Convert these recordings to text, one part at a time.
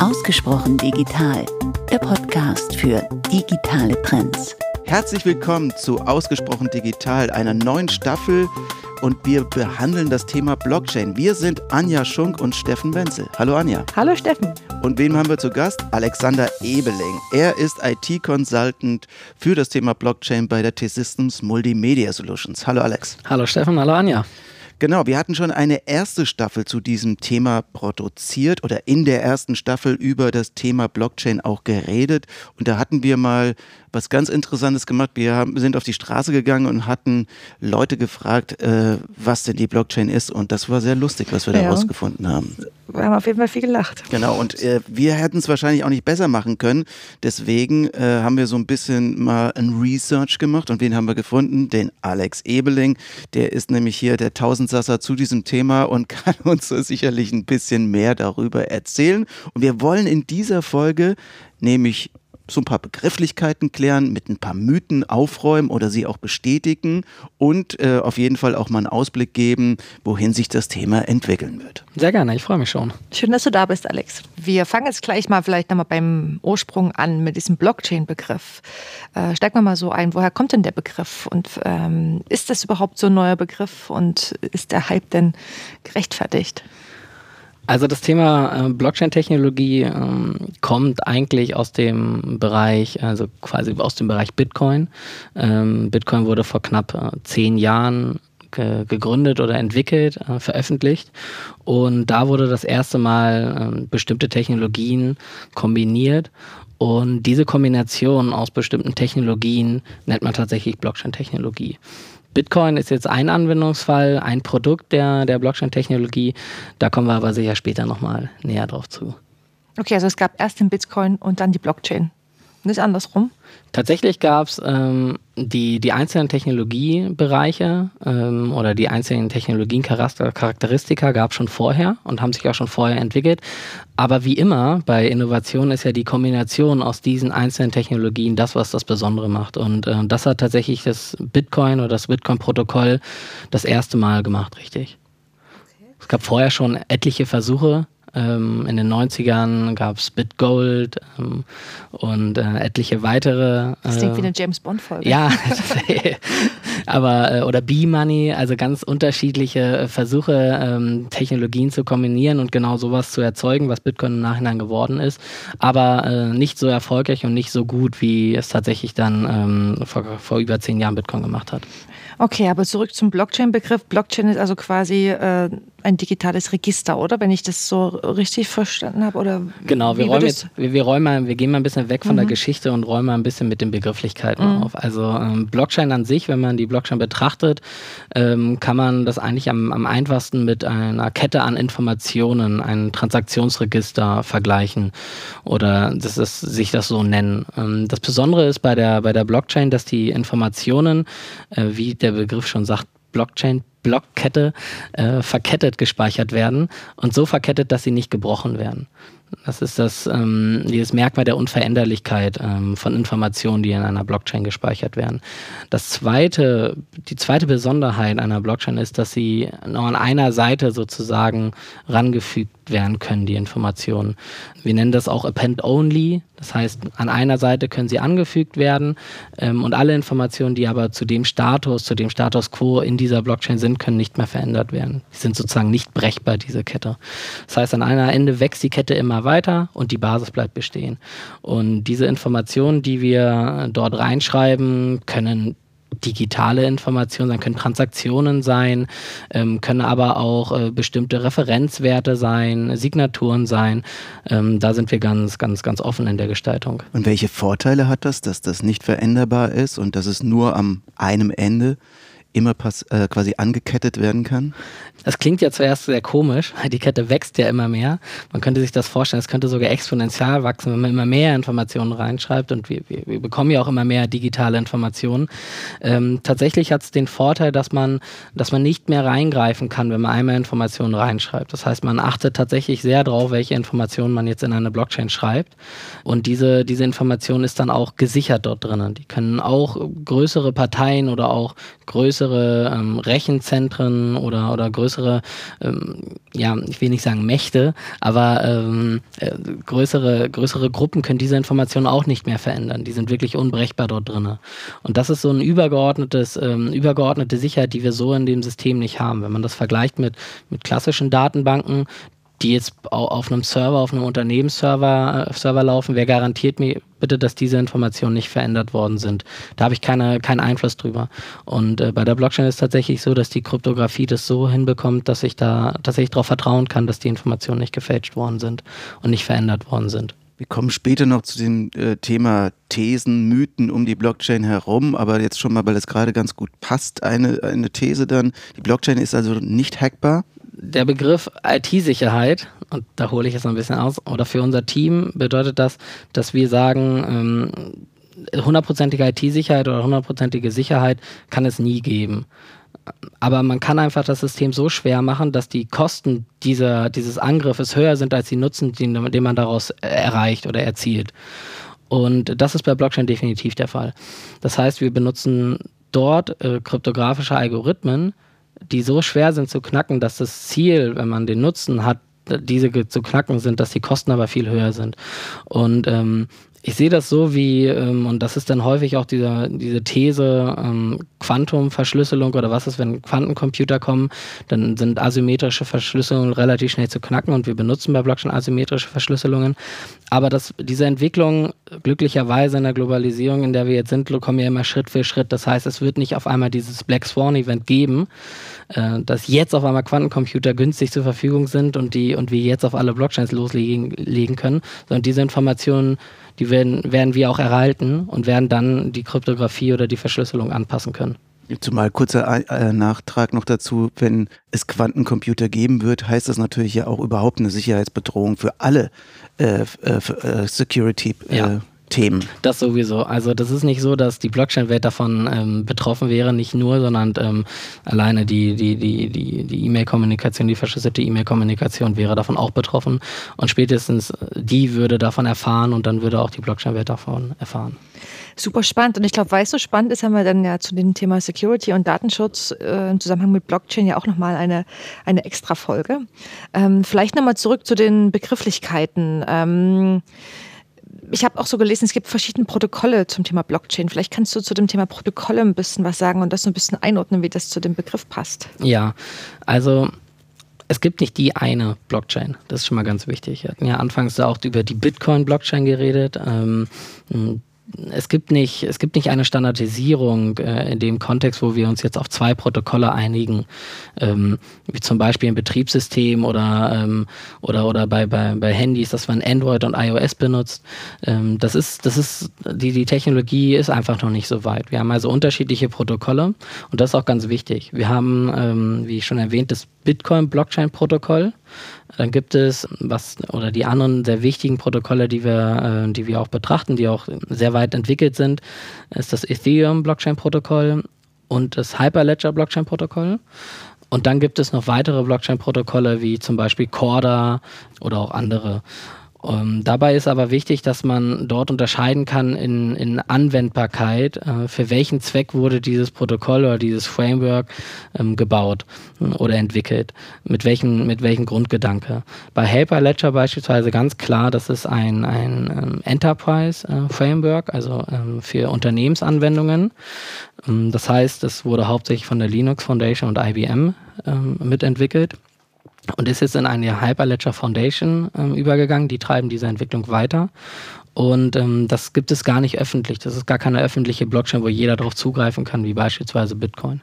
Ausgesprochen digital, der Podcast für digitale Trends. Herzlich willkommen zu Ausgesprochen digital, einer neuen Staffel und wir behandeln das Thema Blockchain. Wir sind Anja Schunk und Steffen Wenzel. Hallo Anja. Hallo Steffen. Und wen haben wir zu Gast? Alexander Ebeling. Er ist IT-Consultant für das Thema Blockchain bei der T-Systems Multimedia Solutions. Hallo Alex. Hallo Steffen, hallo Anja. Genau, wir hatten schon eine erste Staffel zu diesem Thema produziert oder in der ersten Staffel über das Thema Blockchain auch geredet. Und da hatten wir mal was ganz Interessantes gemacht. Wir haben, sind auf die Straße gegangen und hatten Leute gefragt, äh, was denn die Blockchain ist. Und das war sehr lustig, was wir da rausgefunden haben. Wir haben auf jeden Fall viel gelacht. Genau, und äh, wir hätten es wahrscheinlich auch nicht besser machen können. Deswegen äh, haben wir so ein bisschen mal ein Research gemacht. Und wen haben wir gefunden? Den Alex Ebeling. Der ist nämlich hier der Tausendsasser zu diesem Thema und kann uns so sicherlich ein bisschen mehr darüber erzählen. Und wir wollen in dieser Folge nämlich so ein paar Begrifflichkeiten klären, mit ein paar Mythen aufräumen oder sie auch bestätigen und äh, auf jeden Fall auch mal einen Ausblick geben, wohin sich das Thema entwickeln wird. Sehr gerne, ich freue mich schon. Schön, dass du da bist, Alex. Wir fangen jetzt gleich mal vielleicht nochmal beim Ursprung an mit diesem Blockchain-Begriff. Äh, steig mal mal so ein, woher kommt denn der Begriff und ähm, ist das überhaupt so ein neuer Begriff und ist der Hype denn gerechtfertigt? Also das Thema äh, Blockchain-Technologie ähm, kommt eigentlich aus dem Bereich, also quasi aus dem Bereich Bitcoin. Ähm, Bitcoin wurde vor knapp äh, zehn Jahren ge gegründet oder entwickelt, äh, veröffentlicht. Und da wurde das erste Mal ähm, bestimmte Technologien kombiniert. Und diese Kombination aus bestimmten Technologien nennt man tatsächlich Blockchain-Technologie. Bitcoin ist jetzt ein Anwendungsfall, ein Produkt der, der Blockchain-Technologie. Da kommen wir aber sicher später nochmal näher drauf zu. Okay, also es gab erst den Bitcoin und dann die Blockchain. Nicht andersrum? Tatsächlich gab es ähm, die, die einzelnen Technologiebereiche ähm, oder die einzelnen Technologien-Charakteristika gab es schon vorher und haben sich auch schon vorher entwickelt. Aber wie immer bei Innovation ist ja die Kombination aus diesen einzelnen Technologien das, was das Besondere macht. Und äh, das hat tatsächlich das Bitcoin oder das Bitcoin-Protokoll das erste Mal gemacht, richtig. Okay. Es gab vorher schon etliche Versuche, ähm, in den 90ern gab es BitGold ähm, und äh, etliche weitere. Äh, das klingt wie eine James Bond-Folge. Ja, aber äh, oder B-Money, also ganz unterschiedliche Versuche, ähm, Technologien zu kombinieren und genau sowas zu erzeugen, was Bitcoin im Nachhinein geworden ist, aber äh, nicht so erfolgreich und nicht so gut, wie es tatsächlich dann ähm, vor, vor über zehn Jahren Bitcoin gemacht hat. Okay, aber zurück zum Blockchain-Begriff. Blockchain ist also quasi äh, ein digitales Register, oder? Wenn ich das so richtig verstanden habe, oder? Genau, wir, räumen jetzt, wir, wir, räumen mal, wir gehen mal ein bisschen weg von mhm. der Geschichte und räumen mal ein bisschen mit den Begrifflichkeiten mhm. auf. Also ähm, Blockchain an sich, wenn man die Blockchain betrachtet, ähm, kann man das eigentlich am, am einfachsten mit einer Kette an Informationen, ein Transaktionsregister vergleichen oder das ist, sich das so nennen. Ähm, das Besondere ist bei der, bei der Blockchain, dass die Informationen, äh, wie der Begriff schon sagt, Blockchain Blockkette äh, verkettet gespeichert werden und so verkettet, dass sie nicht gebrochen werden. Das ist das, ähm, dieses Merkmal der Unveränderlichkeit ähm, von Informationen, die in einer Blockchain gespeichert werden. Das zweite, die zweite Besonderheit einer Blockchain ist, dass sie nur an einer Seite sozusagen rangefügt werden können, die Informationen. Wir nennen das auch Append-Only. Das heißt, an einer Seite können sie angefügt werden ähm, und alle Informationen, die aber zu dem Status, zu dem Status quo in dieser Blockchain sind, können nicht mehr verändert werden. Die sind sozusagen nicht brechbar, diese Kette. Das heißt, an einer Ende wächst die Kette immer weiter und die Basis bleibt bestehen. Und diese Informationen, die wir dort reinschreiben, können digitale Informationen sein, können Transaktionen sein, ähm, können aber auch äh, bestimmte Referenzwerte sein, Signaturen sein. Ähm, da sind wir ganz, ganz, ganz offen in der Gestaltung. Und welche Vorteile hat das, dass das nicht veränderbar ist und dass es nur am einem Ende immer pass, äh, quasi angekettet werden kann? Das klingt ja zuerst sehr komisch. Die Kette wächst ja immer mehr. Man könnte sich das vorstellen, es könnte sogar exponentiell wachsen, wenn man immer mehr Informationen reinschreibt und wir, wir, wir bekommen ja auch immer mehr digitale Informationen. Ähm, tatsächlich hat es den Vorteil, dass man, dass man nicht mehr reingreifen kann, wenn man einmal Informationen reinschreibt. Das heißt, man achtet tatsächlich sehr darauf, welche Informationen man jetzt in eine Blockchain schreibt. Und diese, diese Information ist dann auch gesichert dort drinnen. Die können auch größere Parteien oder auch größere größere ähm, Rechenzentren oder, oder größere, ähm, ja, ich will nicht sagen Mächte, aber ähm, äh, größere, größere Gruppen können diese Informationen auch nicht mehr verändern. Die sind wirklich unbrechbar dort drin. Und das ist so ein übergeordnetes, ähm, übergeordnete Sicherheit, die wir so in dem System nicht haben. Wenn man das vergleicht mit, mit klassischen Datenbanken, die jetzt auf einem Server, auf einem Unternehmensserver äh, Server laufen, wer garantiert mir bitte, dass diese Informationen nicht verändert worden sind? Da habe ich keine, keinen Einfluss drüber. Und äh, bei der Blockchain ist es tatsächlich so, dass die Kryptographie das so hinbekommt, dass ich da tatsächlich darauf vertrauen kann, dass die Informationen nicht gefälscht worden sind und nicht verändert worden sind. Wir kommen später noch zu dem äh, Thema Thesen, Mythen um die Blockchain herum, aber jetzt schon mal, weil es gerade ganz gut passt, eine, eine These dann. Die Blockchain ist also nicht hackbar der Begriff IT-Sicherheit, und da hole ich jetzt ein bisschen aus, oder für unser Team bedeutet das, dass wir sagen, ähm, hundertprozentige IT-Sicherheit oder hundertprozentige Sicherheit kann es nie geben. Aber man kann einfach das System so schwer machen, dass die Kosten dieser, dieses Angriffes höher sind als die Nutzen, den, den man daraus erreicht oder erzielt. Und das ist bei Blockchain definitiv der Fall. Das heißt, wir benutzen dort äh, kryptografische Algorithmen, die so schwer sind zu knacken, dass das Ziel, wenn man den Nutzen hat, diese zu knacken sind, dass die Kosten aber viel höher sind. Und ähm, ich sehe das so wie, ähm, und das ist dann häufig auch dieser, diese These, ähm, Quantumverschlüsselung oder was ist, wenn Quantencomputer kommen, dann sind asymmetrische Verschlüsselungen relativ schnell zu knacken und wir benutzen bei Blockchain asymmetrische Verschlüsselungen. Aber das, diese Entwicklung, glücklicherweise in der Globalisierung, in der wir jetzt sind, kommen ja immer Schritt für Schritt. Das heißt, es wird nicht auf einmal dieses Black Swan-Event geben, äh, dass jetzt auf einmal Quantencomputer günstig zur Verfügung sind und, die, und wir jetzt auf alle Blockchains loslegen legen können, sondern diese Informationen die werden, werden wir auch erhalten und werden dann die Kryptographie oder die Verschlüsselung anpassen können. Zumal kurzer äh, Nachtrag noch dazu, wenn es Quantencomputer geben wird, heißt das natürlich ja auch überhaupt eine Sicherheitsbedrohung für alle äh, äh, äh Security ja. Themen. Das sowieso. Also das ist nicht so, dass die Blockchain-Welt davon ähm, betroffen wäre, nicht nur, sondern ähm, alleine die, die, die, die, die E-Mail-Kommunikation, die verschlüsselte E-Mail-Kommunikation wäre davon auch betroffen. Und spätestens die würde davon erfahren und dann würde auch die Blockchain-Welt davon erfahren. Super spannend. Und ich glaube, weil es so spannend ist, haben wir dann ja zu dem Thema Security und Datenschutz äh, im Zusammenhang mit Blockchain ja auch nochmal eine, eine extra Folge. Ähm, vielleicht nochmal zurück zu den Begrifflichkeiten. Ähm, ich habe auch so gelesen, es gibt verschiedene Protokolle zum Thema Blockchain. Vielleicht kannst du zu dem Thema Protokolle ein bisschen was sagen und das so ein bisschen einordnen, wie das zu dem Begriff passt. Ja, also es gibt nicht die eine Blockchain. Das ist schon mal ganz wichtig. Wir hatten ja anfangs auch über die Bitcoin-Blockchain geredet. Ähm, es gibt nicht, es gibt nicht eine Standardisierung äh, in dem Kontext, wo wir uns jetzt auf zwei Protokolle einigen, ähm, wie zum Beispiel im Betriebssystem oder, ähm, oder, oder bei, bei, bei Handys, dass man Android und iOS benutzt. Ähm, das ist, das ist, die, die Technologie ist einfach noch nicht so weit. Wir haben also unterschiedliche Protokolle und das ist auch ganz wichtig. Wir haben, ähm, wie schon erwähnt, das Bitcoin-Blockchain-Protokoll. Dann gibt es was oder die anderen sehr wichtigen Protokolle, die wir, äh, die wir auch betrachten, die auch sehr weit entwickelt sind, ist das Ethereum Blockchain Protokoll und das Hyperledger Blockchain Protokoll. Und dann gibt es noch weitere Blockchain Protokolle wie zum Beispiel Corda oder auch andere. Ähm, dabei ist aber wichtig, dass man dort unterscheiden kann in, in Anwendbarkeit, äh, für welchen Zweck wurde dieses Protokoll oder dieses Framework ähm, gebaut äh, oder entwickelt, mit welchem, mit welchem Grundgedanke. Bei Hyperledger beispielsweise ganz klar, das ist ein, ein ähm, Enterprise äh, Framework, also ähm, für Unternehmensanwendungen. Ähm, das heißt, es wurde hauptsächlich von der Linux Foundation und IBM ähm, mitentwickelt und ist jetzt in eine Hyperledger Foundation ähm, übergegangen. Die treiben diese Entwicklung weiter. Und ähm, das gibt es gar nicht öffentlich. Das ist gar keine öffentliche Blockchain, wo jeder darauf zugreifen kann, wie beispielsweise Bitcoin.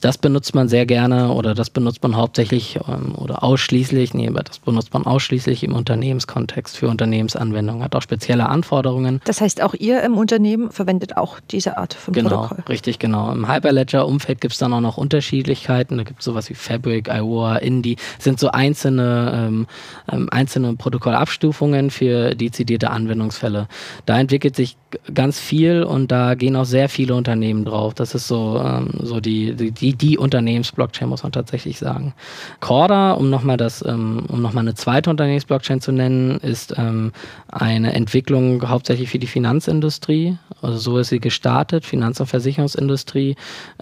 Das benutzt man sehr gerne oder das benutzt man hauptsächlich ähm, oder ausschließlich, nee, das benutzt man ausschließlich im Unternehmenskontext für Unternehmensanwendungen, hat auch spezielle Anforderungen. Das heißt, auch ihr im Unternehmen verwendet auch diese Art von genau, Protokoll? Genau, richtig, genau. Im Hyperledger-Umfeld gibt es dann auch noch Unterschiedlichkeiten. Da gibt es sowas wie Fabric, IOA, Indie. Das sind so einzelne, ähm, ähm, einzelne Protokollabstufungen für dezidierte Anwendungsfälle Ausfälle. Da entwickelt sich ganz viel und da gehen auch sehr viele Unternehmen drauf. Das ist so, ähm, so die, die, die Unternehmensblockchain, muss man tatsächlich sagen. Corda, um nochmal ähm, um nochmal eine zweite Unternehmensblockchain zu nennen, ist ähm, eine Entwicklung hauptsächlich für die Finanzindustrie. Also so ist sie gestartet, Finanz- und Versicherungsindustrie,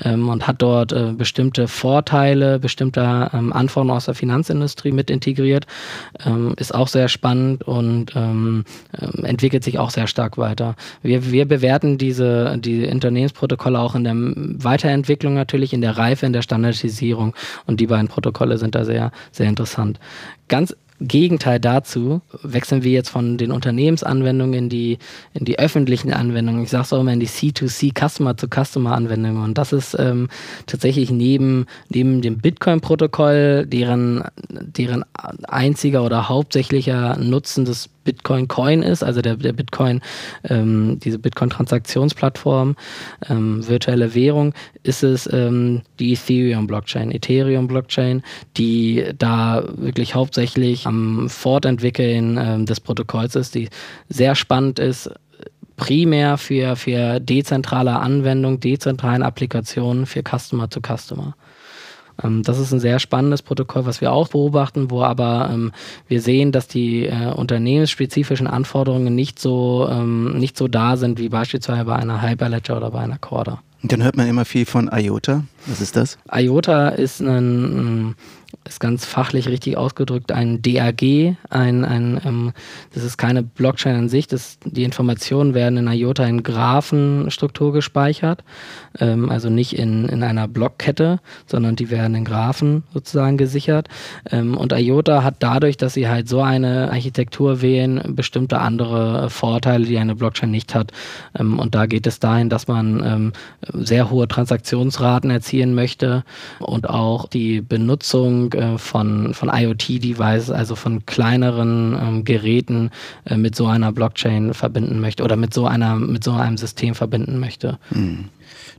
ähm, und hat dort äh, bestimmte Vorteile, bestimmte ähm, Anforderungen aus der Finanzindustrie mit integriert. Ähm, ist auch sehr spannend und ähm, entwickelt sich auch sehr stark weiter. Wir, wir bewerten diese, die Unternehmensprotokolle auch in der Weiterentwicklung natürlich, in der Reife, in der Standardisierung und die beiden Protokolle sind da sehr, sehr interessant. Ganz Gegenteil dazu wechseln wir jetzt von den Unternehmensanwendungen in die, in die öffentlichen Anwendungen. Ich sage es auch immer in die C2C, Customer-to-Customer-Anwendungen. Und das ist ähm, tatsächlich neben, neben dem Bitcoin-Protokoll, deren, deren einziger oder hauptsächlicher Nutzen des Bitcoin Coin ist, also der, der Bitcoin, ähm, diese Bitcoin-Transaktionsplattform, ähm, virtuelle Währung, ist es ähm, die Ethereum-Blockchain, Ethereum-Blockchain, die da wirklich hauptsächlich am Fortentwickeln ähm, des Protokolls ist, die sehr spannend ist, primär für, für dezentrale Anwendung, dezentralen Applikationen für Customer to Customer. Ähm, das ist ein sehr spannendes Protokoll, was wir auch beobachten, wo aber ähm, wir sehen, dass die äh, unternehmensspezifischen Anforderungen nicht so, ähm, nicht so da sind wie beispielsweise bei einer Hyperledger oder bei einer Corda. Und dann hört man immer viel von IOTA. Was ist das? IOTA ist ein, ist ganz fachlich richtig ausgedrückt ein DAG, ein, ein ähm, das ist keine Blockchain an sich, das, die Informationen werden in IOTA in Graphenstruktur gespeichert, ähm, also nicht in, in einer Blockkette, sondern die werden in Graphen sozusagen gesichert. Ähm, und IOTA hat dadurch, dass sie halt so eine Architektur wählen, bestimmte andere Vorteile, die eine Blockchain nicht hat. Ähm, und da geht es dahin, dass man ähm, sehr hohe Transaktionsraten erzielen möchte und auch die Benutzung äh, von, von IoT-Devices, also von kleineren ähm, Geräten äh, mit so einer Blockchain verbinden möchte oder mit so einer, mit so einem System verbinden möchte. Hm.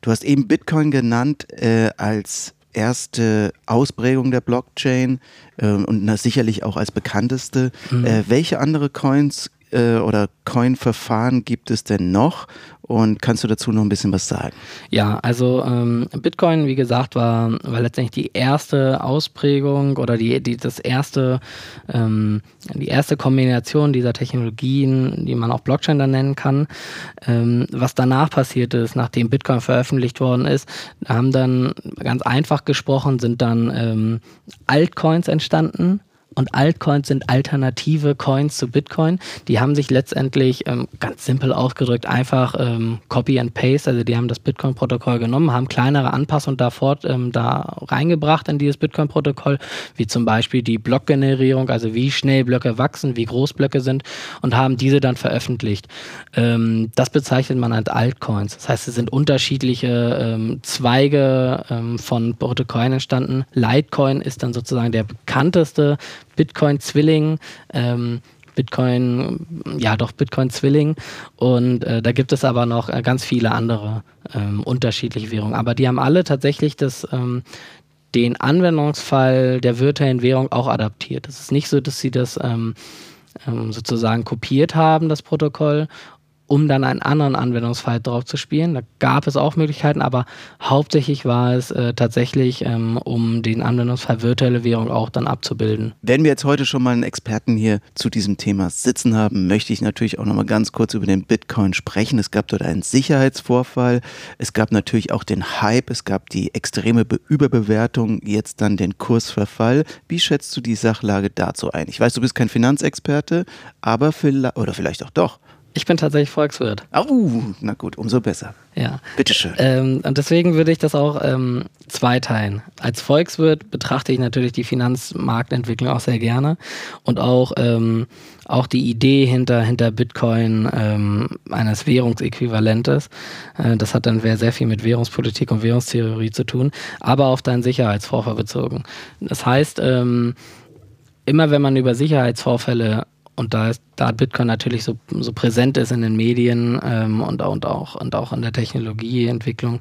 Du hast eben Bitcoin genannt äh, als erste Ausprägung der Blockchain äh, und sicherlich auch als bekannteste. Mhm. Welche andere Coins äh, oder Coin-Verfahren gibt es denn noch? Und kannst du dazu noch ein bisschen was sagen? Ja, also ähm, Bitcoin, wie gesagt, war, war letztendlich die erste Ausprägung oder die, die, das erste, ähm, die erste Kombination dieser Technologien, die man auch Blockchain dann nennen kann. Ähm, was danach passiert ist, nachdem Bitcoin veröffentlicht worden ist, haben dann ganz einfach gesprochen, sind dann ähm, Altcoins entstanden und Altcoins sind alternative Coins zu Bitcoin. Die haben sich letztendlich ähm, ganz simpel ausgedrückt einfach ähm, Copy and Paste, also die haben das Bitcoin-Protokoll genommen, haben kleinere Anpassungen davor ähm, da reingebracht in dieses Bitcoin-Protokoll, wie zum Beispiel die Blockgenerierung, also wie schnell Blöcke wachsen, wie groß Blöcke sind und haben diese dann veröffentlicht. Ähm, das bezeichnet man als Altcoins. Das heißt, es sind unterschiedliche ähm, Zweige ähm, von Protokollen entstanden. Litecoin ist dann sozusagen der bekannteste Bitcoin-Zwilling. Ähm, Bitcoin, ja doch Bitcoin-Zwilling. Und äh, da gibt es aber noch äh, ganz viele andere ähm, unterschiedliche Währungen. Aber die haben alle tatsächlich das, ähm, den Anwendungsfall der virtuellen Währung auch adaptiert. Es ist nicht so, dass sie das ähm, ähm sozusagen kopiert haben, das Protokoll, um dann einen anderen Anwendungsfall drauf zu spielen. Da gab es auch Möglichkeiten, aber hauptsächlich war es äh, tatsächlich, ähm, um den Anwendungsfall virtuelle Währung auch dann abzubilden. Wenn wir jetzt heute schon mal einen Experten hier zu diesem Thema sitzen haben, möchte ich natürlich auch noch mal ganz kurz über den Bitcoin sprechen. Es gab dort einen Sicherheitsvorfall, es gab natürlich auch den Hype, es gab die extreme Be Überbewertung, jetzt dann den Kursverfall. Wie schätzt du die Sachlage dazu ein? Ich weiß, du bist kein Finanzexperte, aber vielleicht, oder vielleicht auch doch. Ich bin tatsächlich Volkswirt. Oh, na gut, umso besser. Ja. Bitteschön. Ähm, und deswegen würde ich das auch ähm, zweiteilen. Als Volkswirt betrachte ich natürlich die Finanzmarktentwicklung auch sehr gerne und auch, ähm, auch die Idee hinter, hinter Bitcoin ähm, eines Währungsäquivalentes. Äh, das hat dann sehr viel mit Währungspolitik und Währungstheorie zu tun, aber auf deinen Sicherheitsvorfall bezogen. Das heißt, ähm, immer wenn man über Sicherheitsvorfälle und da, ist, da Bitcoin natürlich so, so präsent ist in den Medien ähm, und, und, auch, und auch in der Technologieentwicklung,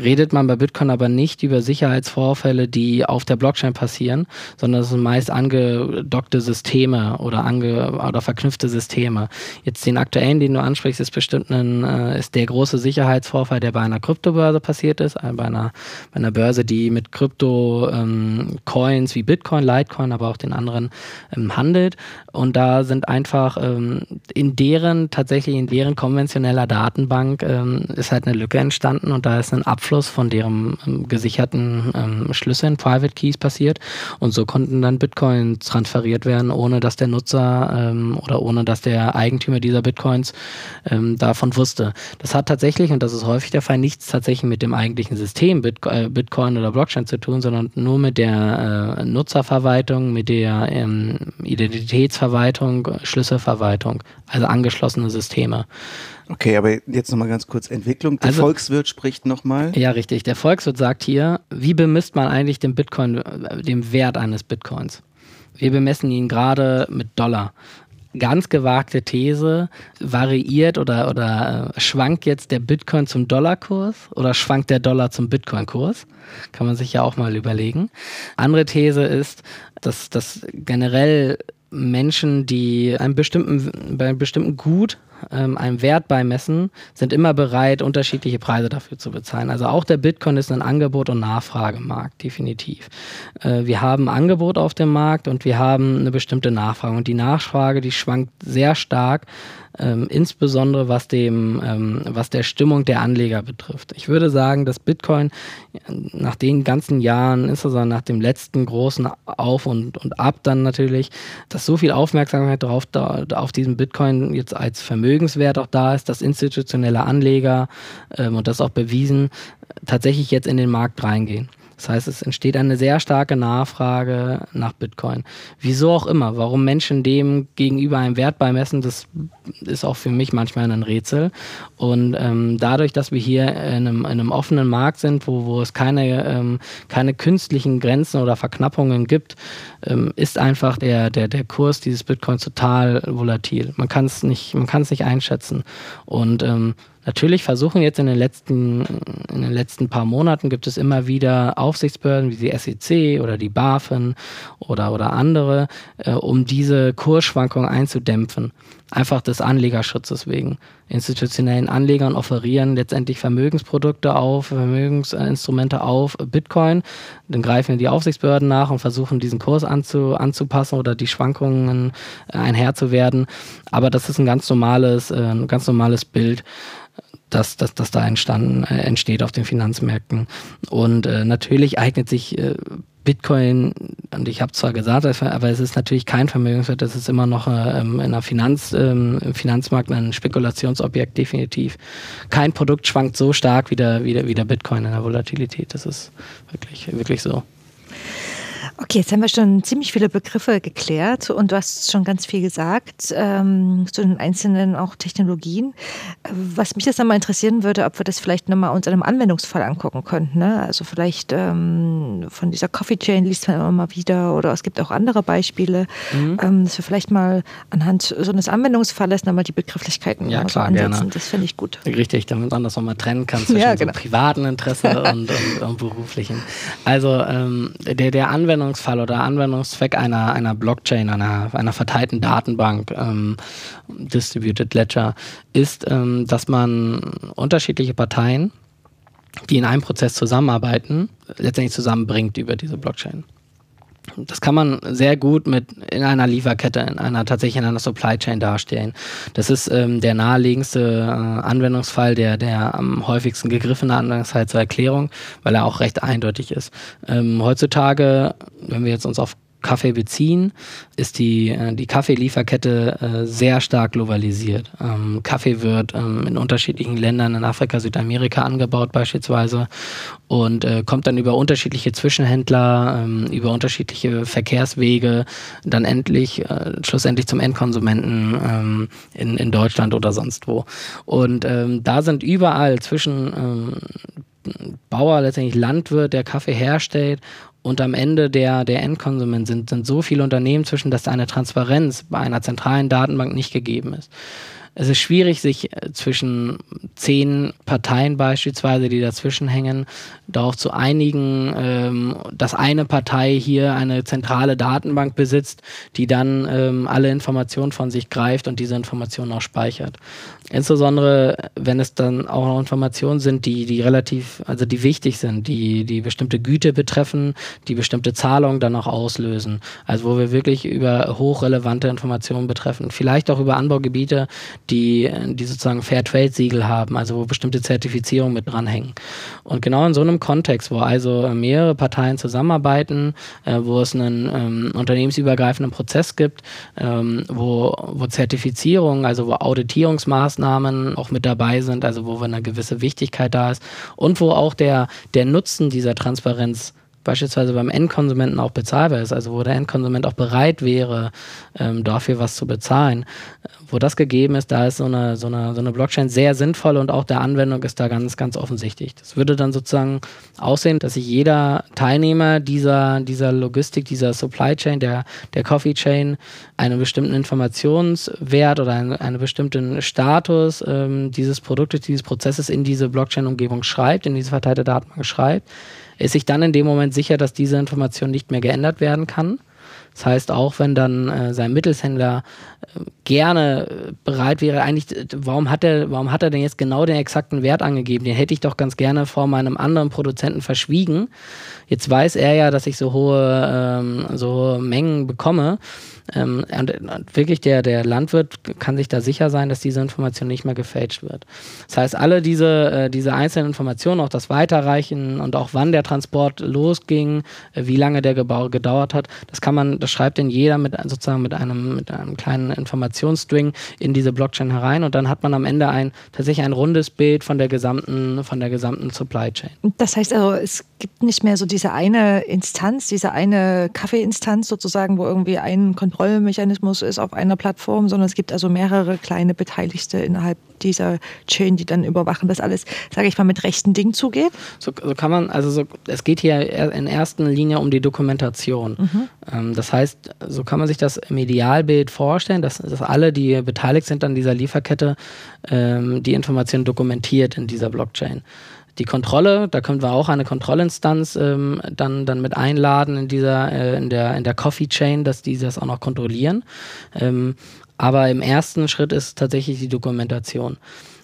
redet man bei Bitcoin aber nicht über Sicherheitsvorfälle, die auf der Blockchain passieren, sondern es sind meist angedockte Systeme oder, ange, oder verknüpfte Systeme. Jetzt den aktuellen, den du ansprichst, ist bestimmt ein, äh, ist der große Sicherheitsvorfall, der bei einer Kryptobörse passiert ist, äh, bei, einer, bei einer Börse, die mit Krypto-Coins ähm, wie Bitcoin, Litecoin, aber auch den anderen ähm, handelt. Und da sind einfach ähm, in deren, tatsächlich in deren konventioneller Datenbank ähm, ist halt eine Lücke entstanden und da ist ein Abfluss von deren ähm, gesicherten ähm, Schlüsseln, Private Keys passiert. Und so konnten dann Bitcoins transferiert werden, ohne dass der Nutzer ähm, oder ohne dass der Eigentümer dieser Bitcoins ähm, davon wusste. Das hat tatsächlich, und das ist häufig der Fall, nichts tatsächlich mit dem eigentlichen System Bitcoin, äh, Bitcoin oder Blockchain zu tun, sondern nur mit der äh, Nutzerverwaltung, mit der ähm, Identitätsverwaltung, Schlüsselverwaltung, also angeschlossene Systeme. Okay, aber jetzt nochmal ganz kurz Entwicklung. Der also, Volkswirt spricht nochmal. Ja, richtig. Der Volkswirt sagt hier, wie bemisst man eigentlich den Bitcoin, äh, den Wert eines Bitcoins? Wir bemessen ihn gerade mit Dollar ganz gewagte These, variiert oder, oder äh, schwankt jetzt der Bitcoin zum Dollarkurs oder schwankt der Dollar zum Bitcoin-Kurs? Kann man sich ja auch mal überlegen. Andere These ist, dass, dass generell Menschen, die einem bestimmten, bei einem bestimmten Gut ähm, einem Wert beimessen, sind immer bereit, unterschiedliche Preise dafür zu bezahlen. Also auch der Bitcoin ist ein Angebot- und Nachfragemarkt, definitiv. Äh, wir haben Angebot auf dem Markt und wir haben eine bestimmte Nachfrage. Und die Nachfrage, die schwankt sehr stark ähm, insbesondere was dem, ähm, was der Stimmung der Anleger betrifft. Ich würde sagen, dass Bitcoin nach den ganzen Jahren, insbesondere nach dem letzten großen Auf und, und Ab dann natürlich, dass so viel Aufmerksamkeit drauf, da, auf diesen Bitcoin jetzt als Vermögenswert auch da ist, dass institutionelle Anleger, ähm, und das auch bewiesen, tatsächlich jetzt in den Markt reingehen. Das heißt, es entsteht eine sehr starke Nachfrage nach Bitcoin. Wieso auch immer, warum Menschen dem gegenüber einen Wert beimessen, das ist auch für mich manchmal ein Rätsel. Und ähm, dadurch, dass wir hier in einem, in einem, offenen Markt sind, wo, wo es keine, ähm, keine künstlichen Grenzen oder Verknappungen gibt, ähm, ist einfach der, der, der Kurs dieses Bitcoins total volatil. Man kann es nicht, nicht einschätzen. Und ähm, Natürlich versuchen jetzt in den letzten, in den letzten paar Monaten gibt es immer wieder Aufsichtsbehörden wie die SEC oder die BaFin oder, oder andere, äh, um diese Kursschwankungen einzudämpfen. Einfach des Anlegerschutzes wegen. Institutionellen Anlegern offerieren letztendlich Vermögensprodukte auf, Vermögensinstrumente auf Bitcoin. Dann greifen die Aufsichtsbehörden nach und versuchen diesen Kurs anzu, anzupassen oder die Schwankungen äh, einher zu werden. Aber das ist ein ganz normales, äh, ein ganz normales Bild das, das, das da entstanden, äh, entsteht auf den Finanzmärkten. Und äh, natürlich eignet sich äh, Bitcoin, und ich habe zwar gesagt, aber es ist natürlich kein Vermögenswert, das ist immer noch äh, in einer Finanz, ähm, im Finanzmarkt ein Spekulationsobjekt, definitiv. Kein Produkt schwankt so stark wie der, wie der, wie der Bitcoin in der Volatilität. Das ist wirklich, wirklich so. Okay, jetzt haben wir schon ziemlich viele Begriffe geklärt und du hast schon ganz viel gesagt ähm, zu den einzelnen auch Technologien. Was mich jetzt nochmal interessieren würde, ob wir das vielleicht nochmal uns in einem Anwendungsfall angucken könnten. Ne? Also vielleicht ähm, von dieser Coffee Chain liest man immer mal wieder oder es gibt auch andere Beispiele, mhm. ähm, dass wir vielleicht mal anhand so eines Anwendungsfalles nochmal die Begrifflichkeiten ja, klar, ansetzen. Gerne. Das finde ich gut. Richtig, damit man das nochmal trennen kann zwischen ja, genau. so privaten Interesse und, und, und, beruflichen. Also ähm, der, der Anwendungsfall Anwendungsfall oder Anwendungszweck einer, einer Blockchain, einer, einer verteilten Datenbank, ähm, Distributed Ledger, ist, ähm, dass man unterschiedliche Parteien, die in einem Prozess zusammenarbeiten, letztendlich zusammenbringt über diese Blockchain. Das kann man sehr gut mit in einer Lieferkette, in einer tatsächlich in einer Supply Chain darstellen. Das ist ähm, der naheliegendste äh, Anwendungsfall, der, der am häufigsten gegriffene Anwendungsfall zur Erklärung, weil er auch recht eindeutig ist. Ähm, heutzutage, wenn wir jetzt uns auf Kaffee beziehen, ist die, äh, die Kaffeelieferkette äh, sehr stark globalisiert. Ähm, Kaffee wird ähm, in unterschiedlichen Ländern in Afrika, Südamerika angebaut beispielsweise und äh, kommt dann über unterschiedliche Zwischenhändler, ähm, über unterschiedliche Verkehrswege dann endlich, schlussendlich zum Endkonsumenten in, in Deutschland oder sonst wo. Und da sind überall zwischen Bauer, letztendlich Landwirt, der Kaffee herstellt und am Ende der, der Endkonsument sind, sind so viele Unternehmen zwischen, dass eine Transparenz bei einer zentralen Datenbank nicht gegeben ist es ist schwierig, sich äh, zwischen zehn Parteien beispielsweise, die dazwischen hängen, darauf zu einigen, ähm, dass eine Partei hier eine zentrale Datenbank besitzt, die dann ähm, alle Informationen von sich greift und diese Informationen auch speichert. Insbesondere, wenn es dann auch noch Informationen sind, die, die relativ, also die wichtig sind, die, die bestimmte Güte betreffen, die bestimmte Zahlungen dann auch auslösen. Also wo wir wirklich über hochrelevante Informationen betreffen. Vielleicht auch über Anbaugebiete, die, die sozusagen Fairtrade-Siegel haben, also wo bestimmte Zertifizierungen mit dranhängen. Und genau in so einem Kontext, wo also mehrere Parteien zusammenarbeiten, äh, wo es einen ähm, unternehmensübergreifenden Prozess gibt, ähm, wo, wo Zertifizierung, also wo Auditierungsmaßnahmen auch mit dabei sind, also wo eine gewisse Wichtigkeit da ist und wo auch der, der Nutzen dieser Transparenz beispielsweise beim Endkonsumenten auch bezahlbar ist, also wo der Endkonsument auch bereit wäre, ähm, dafür was zu bezahlen. Wo das gegeben ist, da ist so eine, so, eine, so eine Blockchain sehr sinnvoll und auch der Anwendung ist da ganz, ganz offensichtlich. Das würde dann sozusagen aussehen, dass sich jeder Teilnehmer dieser, dieser Logistik, dieser Supply Chain, der, der Coffee Chain, einen bestimmten Informationswert oder einen, einen bestimmten Status ähm, dieses Produktes, dieses Prozesses in diese Blockchain-Umgebung schreibt, in diese verteilte Datenbank schreibt ist sich dann in dem Moment sicher, dass diese Information nicht mehr geändert werden kann. Das heißt, auch wenn dann äh, sein Mittelshändler äh, gerne äh, bereit wäre, eigentlich, warum hat, er, warum hat er denn jetzt genau den exakten Wert angegeben? Den hätte ich doch ganz gerne vor meinem anderen Produzenten verschwiegen. Jetzt weiß er ja, dass ich so hohe, ähm, so hohe Mengen bekomme. Ähm, und wirklich der, der Landwirt kann sich da sicher sein, dass diese Information nicht mehr gefälscht wird. Das heißt, alle diese, äh, diese einzelnen Informationen, auch das Weiterreichen und auch wann der Transport losging, äh, wie lange der Gebau gedauert hat, das kann man, das schreibt denn jeder mit sozusagen mit einem, mit einem kleinen Informationsstring in diese Blockchain herein und dann hat man am Ende ein tatsächlich ein rundes Bild von der gesamten, von der gesamten Supply Chain. Das heißt also, es gibt nicht mehr so diese eine Instanz, diese eine Kaffeeinstanz sozusagen, wo irgendwie ein Kontrollmechanismus ist auf einer Plattform, sondern es gibt also mehrere kleine Beteiligte innerhalb dieser Chain, die dann überwachen, dass alles, sage ich mal, mit rechten Dingen zugeht. So, so, kann man, also so, es geht hier in erster Linie um die Dokumentation. Mhm. Ähm, das heißt, so kann man sich das im Idealbild vorstellen, dass, dass alle, die beteiligt sind an dieser Lieferkette, ähm, die Informationen dokumentiert in dieser Blockchain. Die Kontrolle, da können wir auch eine Kontrollinstanz ähm, dann, dann mit einladen in dieser, äh, in der, in der Coffee Chain, dass die das auch noch kontrollieren. Ähm, aber im ersten Schritt ist tatsächlich die Dokumentation.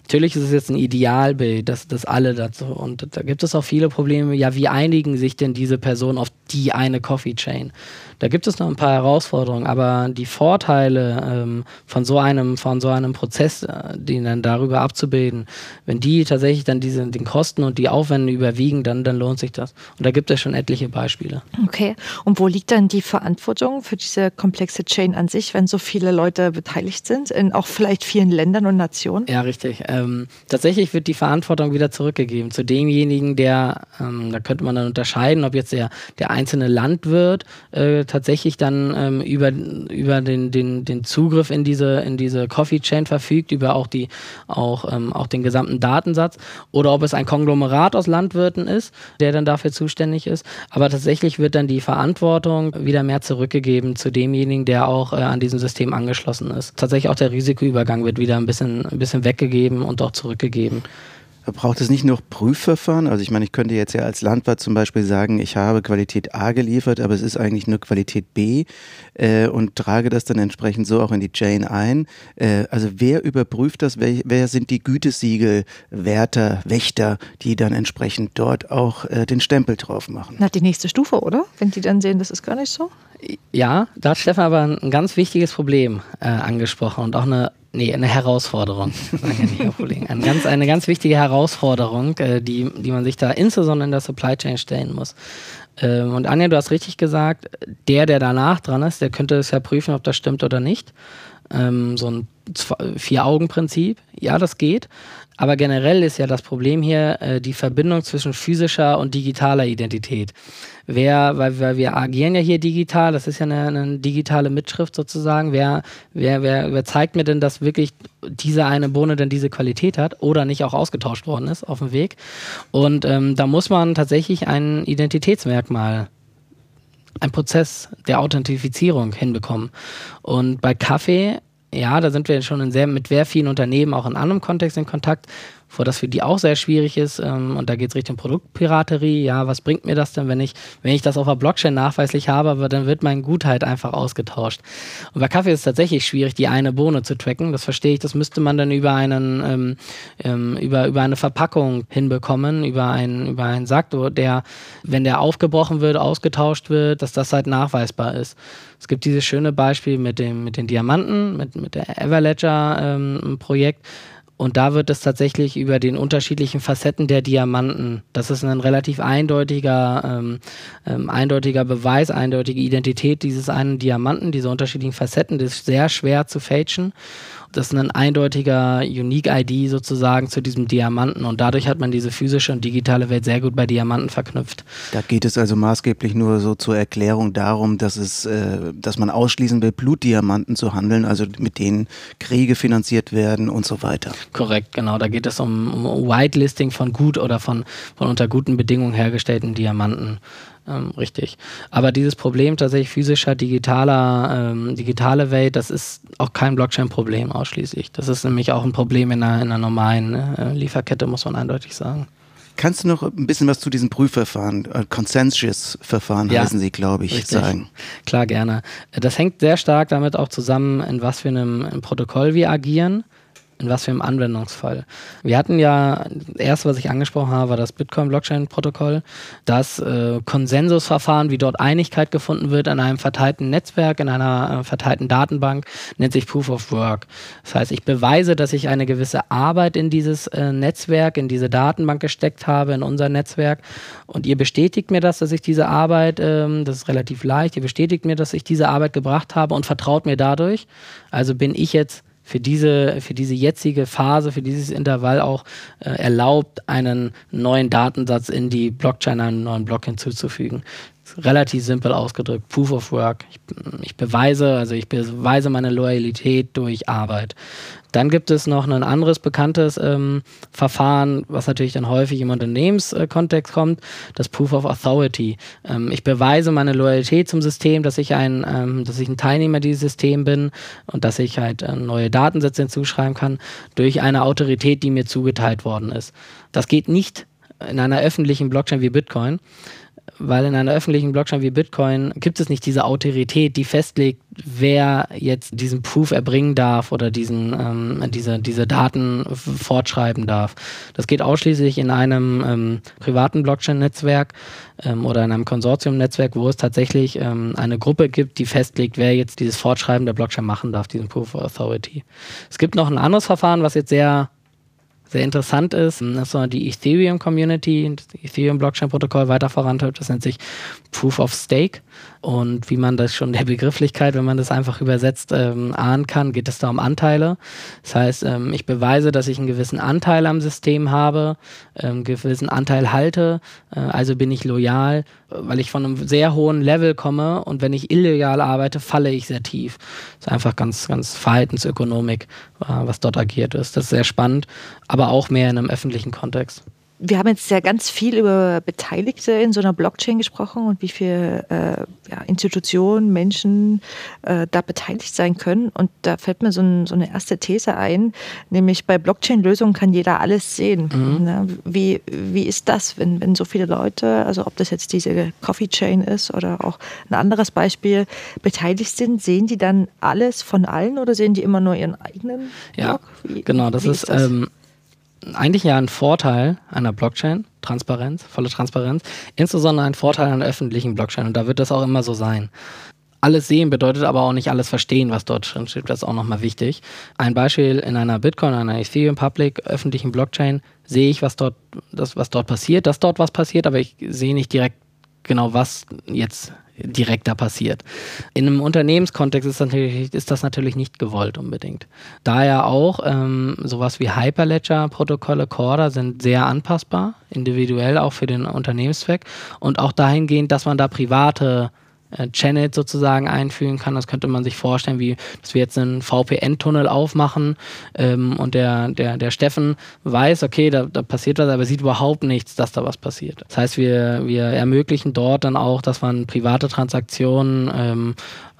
Natürlich ist es jetzt ein Idealbild, dass, dass alle dazu, und da gibt es auch viele Probleme. Ja, wie einigen sich denn diese Personen auf die eine Coffee Chain? Da gibt es noch ein paar Herausforderungen, aber die Vorteile ähm, von so einem, von so einem Prozess, äh, den dann darüber abzubilden, wenn die tatsächlich dann diese, den Kosten und die Aufwände überwiegen, dann, dann lohnt sich das. Und da gibt es schon etliche Beispiele. Okay. Und wo liegt dann die Verantwortung für diese komplexe Chain an sich, wenn so viele Leute beteiligt sind, in auch vielleicht vielen Ländern und Nationen? Ja, richtig. Ähm, tatsächlich wird die Verantwortung wieder zurückgegeben zu demjenigen, der, ähm, da könnte man dann unterscheiden, ob jetzt der, der einzelne Landwirt äh, tatsächlich dann ähm, über, über den, den, den Zugriff in diese, in diese Coffee Chain verfügt, über auch, die, auch, ähm, auch den gesamten Datensatz oder ob es ein Konglomerat aus Landwirten ist, der dann dafür zuständig ist. Aber tatsächlich wird dann die Verantwortung wieder mehr zurückgegeben zu demjenigen, der auch äh, an diesem System angeschlossen ist. Tatsächlich auch der Risikoübergang wird wieder ein bisschen, ein bisschen weggegeben und auch zurückgegeben. Braucht es nicht noch Prüfverfahren? Also ich meine, ich könnte jetzt ja als Landwirt zum Beispiel sagen, ich habe Qualität A geliefert, aber es ist eigentlich nur Qualität B äh, und trage das dann entsprechend so auch in die Chain ein. Äh, also wer überprüft das? Wer, wer, sind die Gütesiegel, Wärter, Wächter, die dann entsprechend dort auch äh, den Stempel drauf machen? Na, die nächste Stufe, oder? Wenn die dann sehen, das ist gar nicht so? Ja, da hat Stefan aber ein ganz wichtiges Problem äh, angesprochen und auch eine Nee, eine Herausforderung. eine, ganz, eine ganz wichtige Herausforderung, äh, die, die man sich da insbesondere in der Supply Chain stellen muss. Ähm, und Anja, du hast richtig gesagt, der, der danach dran ist, der könnte es ja prüfen, ob das stimmt oder nicht. Ähm, so ein Vier-Augen-Prinzip. Ja, das geht. Aber generell ist ja das Problem hier äh, die Verbindung zwischen physischer und digitaler Identität. Wer, weil, weil wir agieren ja hier digital, das ist ja eine, eine digitale Mitschrift sozusagen. Wer, wer, wer, wer zeigt mir denn, dass wirklich diese eine Bohne denn diese Qualität hat oder nicht auch ausgetauscht worden ist auf dem Weg? Und ähm, da muss man tatsächlich ein Identitätsmerkmal einen Prozess der Authentifizierung hinbekommen. Und bei Kaffee ja, da sind wir schon in sehr, mit sehr vielen Unternehmen auch in anderem Kontext in Kontakt, wo das für die auch sehr schwierig ist. Ähm, und da geht es Richtung Produktpiraterie. Ja, was bringt mir das denn, wenn ich, wenn ich das auf der Blockchain nachweislich habe, aber dann wird mein Gut halt einfach ausgetauscht. Und bei Kaffee ist es tatsächlich schwierig, die eine Bohne zu tracken. Das verstehe ich. Das müsste man dann über einen, ähm, ähm, über, über eine Verpackung hinbekommen, über einen, über einen Sack, der, wenn der aufgebrochen wird, ausgetauscht wird, dass das halt nachweisbar ist. Es gibt dieses schöne Beispiel mit, dem, mit den Diamanten, mit, mit der Everledger-Projekt. Ähm, und da wird es tatsächlich über den unterschiedlichen Facetten der Diamanten, das ist ein relativ eindeutiger, ähm, ähm, eindeutiger Beweis, eindeutige Identität dieses einen Diamanten, diese unterschiedlichen Facetten, das ist sehr schwer zu fälschen. Das ist ein eindeutiger Unique-ID sozusagen zu diesem Diamanten und dadurch hat man diese physische und digitale Welt sehr gut bei Diamanten verknüpft. Da geht es also maßgeblich nur so zur Erklärung darum, dass es, äh, dass man ausschließen will, Blutdiamanten zu handeln, also mit denen Kriege finanziert werden und so weiter. Korrekt, genau. Da geht es um, um Whitelisting von gut oder von, von unter guten Bedingungen hergestellten Diamanten. Ähm, richtig. Aber dieses Problem tatsächlich physischer, digitaler, ähm, digitale Welt, das ist auch kein Blockchain-Problem ausschließlich. Das ist nämlich auch ein Problem in einer, in einer normalen äh, Lieferkette, muss man eindeutig sagen. Kannst du noch ein bisschen was zu diesen Prüfverfahren, äh, Consensus-Verfahren ja, heißen sie, glaube ich, richtig. sagen? Klar, gerne. Das hängt sehr stark damit auch zusammen, in was für einem Protokoll wir agieren in was für einem Anwendungsfall. Wir hatten ja, das erste, was ich angesprochen habe, war das Bitcoin-Blockchain-Protokoll. Das äh, Konsensusverfahren, wie dort Einigkeit gefunden wird in einem verteilten Netzwerk, in einer äh, verteilten Datenbank, nennt sich Proof of Work. Das heißt, ich beweise, dass ich eine gewisse Arbeit in dieses äh, Netzwerk, in diese Datenbank gesteckt habe, in unser Netzwerk. Und ihr bestätigt mir das, dass ich diese Arbeit, ähm, das ist relativ leicht, ihr bestätigt mir, dass ich diese Arbeit gebracht habe und vertraut mir dadurch. Also bin ich jetzt für diese, für diese jetzige Phase, für dieses Intervall auch äh, erlaubt, einen neuen Datensatz in die Blockchain, einen neuen Block hinzuzufügen relativ simpel ausgedrückt, Proof of Work. Ich, ich, beweise, also ich beweise meine Loyalität durch Arbeit. Dann gibt es noch ein anderes bekanntes ähm, Verfahren, was natürlich dann häufig im Unternehmenskontext kommt, das Proof of Authority. Ähm, ich beweise meine Loyalität zum System, dass ich ein, ähm, dass ich ein Teilnehmer dieses Systems bin und dass ich halt äh, neue Datensätze hinzuschreiben kann durch eine Autorität, die mir zugeteilt worden ist. Das geht nicht in einer öffentlichen Blockchain wie Bitcoin weil in einer öffentlichen Blockchain wie Bitcoin gibt es nicht diese Autorität, die festlegt, wer jetzt diesen Proof erbringen darf oder diesen, ähm, diese, diese Daten fortschreiben darf. Das geht ausschließlich in einem ähm, privaten Blockchain-Netzwerk ähm, oder in einem Konsortium-Netzwerk, wo es tatsächlich ähm, eine Gruppe gibt, die festlegt, wer jetzt dieses Fortschreiben der Blockchain machen darf, diesen Proof of Authority. Es gibt noch ein anderes Verfahren, was jetzt sehr sehr interessant ist, dass so die Ethereum Community, das Ethereum Blockchain Protokoll weiter vorantreibt. Das nennt sich Proof of Stake. Und wie man das schon der Begrifflichkeit, wenn man das einfach übersetzt, ähm, ahnen kann, geht es da um Anteile. Das heißt, ähm, ich beweise, dass ich einen gewissen Anteil am System habe, einen ähm, gewissen Anteil halte, äh, also bin ich loyal, weil ich von einem sehr hohen Level komme und wenn ich illegal arbeite, falle ich sehr tief. Das ist einfach ganz, ganz Verhaltensökonomik, äh, was dort agiert ist. Das ist sehr spannend, aber auch mehr in einem öffentlichen Kontext wir haben jetzt ja ganz viel über Beteiligte in so einer Blockchain gesprochen und wie viele äh, ja, Institutionen, Menschen äh, da beteiligt sein können. Und da fällt mir so, ein, so eine erste These ein, nämlich bei Blockchain-Lösungen kann jeder alles sehen. Mhm. Ne? Wie, wie ist das, wenn, wenn so viele Leute, also ob das jetzt diese Coffee Chain ist oder auch ein anderes Beispiel, beteiligt sind, sehen die dann alles von allen oder sehen die immer nur ihren eigenen Block? Ja, wie, genau, das ist, ist das? Ähm eigentlich ja ein Vorteil einer Blockchain, Transparenz, volle Transparenz, insbesondere ein Vorteil einer öffentlichen Blockchain und da wird das auch immer so sein. Alles sehen bedeutet aber auch nicht alles verstehen, was dort drin steht. Das ist auch nochmal wichtig. Ein Beispiel in einer Bitcoin, einer Ethereum Public, öffentlichen Blockchain, sehe ich, was dort, das, was dort passiert, dass dort was passiert, aber ich sehe nicht direkt genau, was jetzt direkt da passiert. In einem Unternehmenskontext ist das natürlich, ist das natürlich nicht gewollt unbedingt. Daher auch ähm, sowas wie Hyperledger-Protokolle, Corda sind sehr anpassbar, individuell auch für den Unternehmenszweck und auch dahingehend, dass man da private Channel sozusagen einführen kann. Das könnte man sich vorstellen, wie dass wir jetzt einen VPN-Tunnel aufmachen ähm, und der, der, der Steffen weiß, okay, da, da passiert was, aber sieht überhaupt nichts, dass da was passiert. Das heißt, wir, wir ermöglichen dort dann auch, dass man private Transaktionen ähm,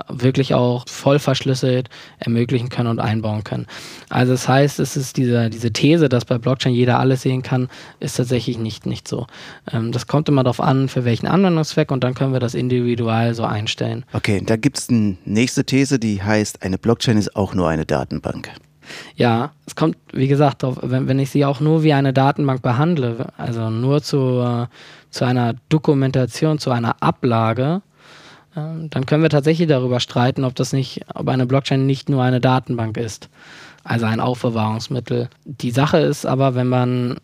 wirklich auch voll verschlüsselt ermöglichen können und einbauen können. Also das heißt, es ist diese, diese These, dass bei Blockchain jeder alles sehen kann, ist tatsächlich nicht, nicht so. Ähm, das kommt immer darauf an, für welchen Anwendungszweck und dann können wir das individual so einstellen. Okay, da gibt es eine nächste These, die heißt, eine Blockchain ist auch nur eine Datenbank. Ja, es kommt, wie gesagt, drauf, wenn, wenn ich sie auch nur wie eine Datenbank behandle, also nur zu, zu einer Dokumentation, zu einer Ablage, ähm, dann können wir tatsächlich darüber streiten, ob das nicht, ob eine Blockchain nicht nur eine Datenbank ist, also ein Aufbewahrungsmittel. Die Sache ist aber, wenn man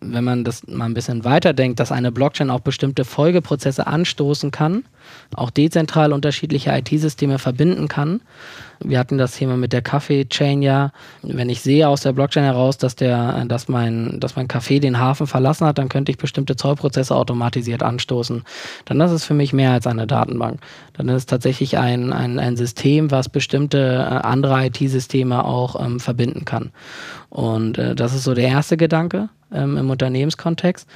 wenn man das mal ein bisschen weiterdenkt, dass eine Blockchain auch bestimmte Folgeprozesse anstoßen kann, auch dezentral unterschiedliche IT-Systeme verbinden kann. Wir hatten das Thema mit der Kaffee-Chain ja. Wenn ich sehe aus der Blockchain heraus, dass, der, dass, mein, dass mein Kaffee den Hafen verlassen hat, dann könnte ich bestimmte Zollprozesse automatisiert anstoßen. Dann ist es für mich mehr als eine Datenbank. Dann ist es tatsächlich ein, ein, ein System, was bestimmte äh, andere IT-Systeme auch ähm, verbinden kann. Und äh, das ist so der erste Gedanke ähm, im Unternehmenskontext.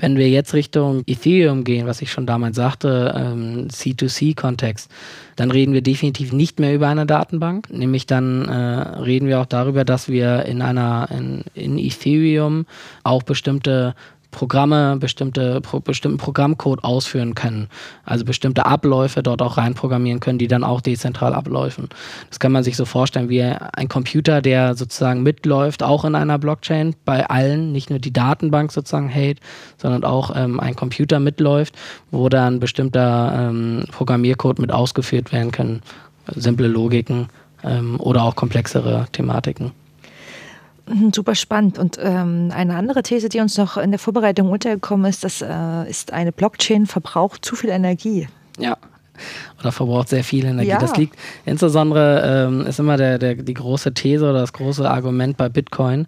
Wenn wir jetzt Richtung Ethereum gehen, was ich schon damals sagte, ähm, C2C-Kontext, dann reden wir definitiv nicht mehr über eine Datenbank. Nämlich dann äh, reden wir auch darüber, dass wir in einer in, in Ethereum auch bestimmte Programme, bestimmte, pro, bestimmten Programmcode ausführen können. Also bestimmte Abläufe dort auch reinprogrammieren können, die dann auch dezentral ablaufen. Das kann man sich so vorstellen wie ein Computer, der sozusagen mitläuft, auch in einer Blockchain, bei allen, nicht nur die Datenbank sozusagen hält, sondern auch ähm, ein Computer mitläuft, wo dann bestimmter ähm, Programmiercode mit ausgeführt werden kann. Simple Logiken ähm, oder auch komplexere Thematiken. Mhm, super spannend. Und ähm, eine andere These, die uns noch in der Vorbereitung untergekommen ist, dass äh, ist eine Blockchain verbraucht zu viel Energie. Ja, oder verbraucht sehr viel Energie. Ja. Das liegt insbesondere, ähm, ist immer der, der, die große These oder das große Argument bei Bitcoin,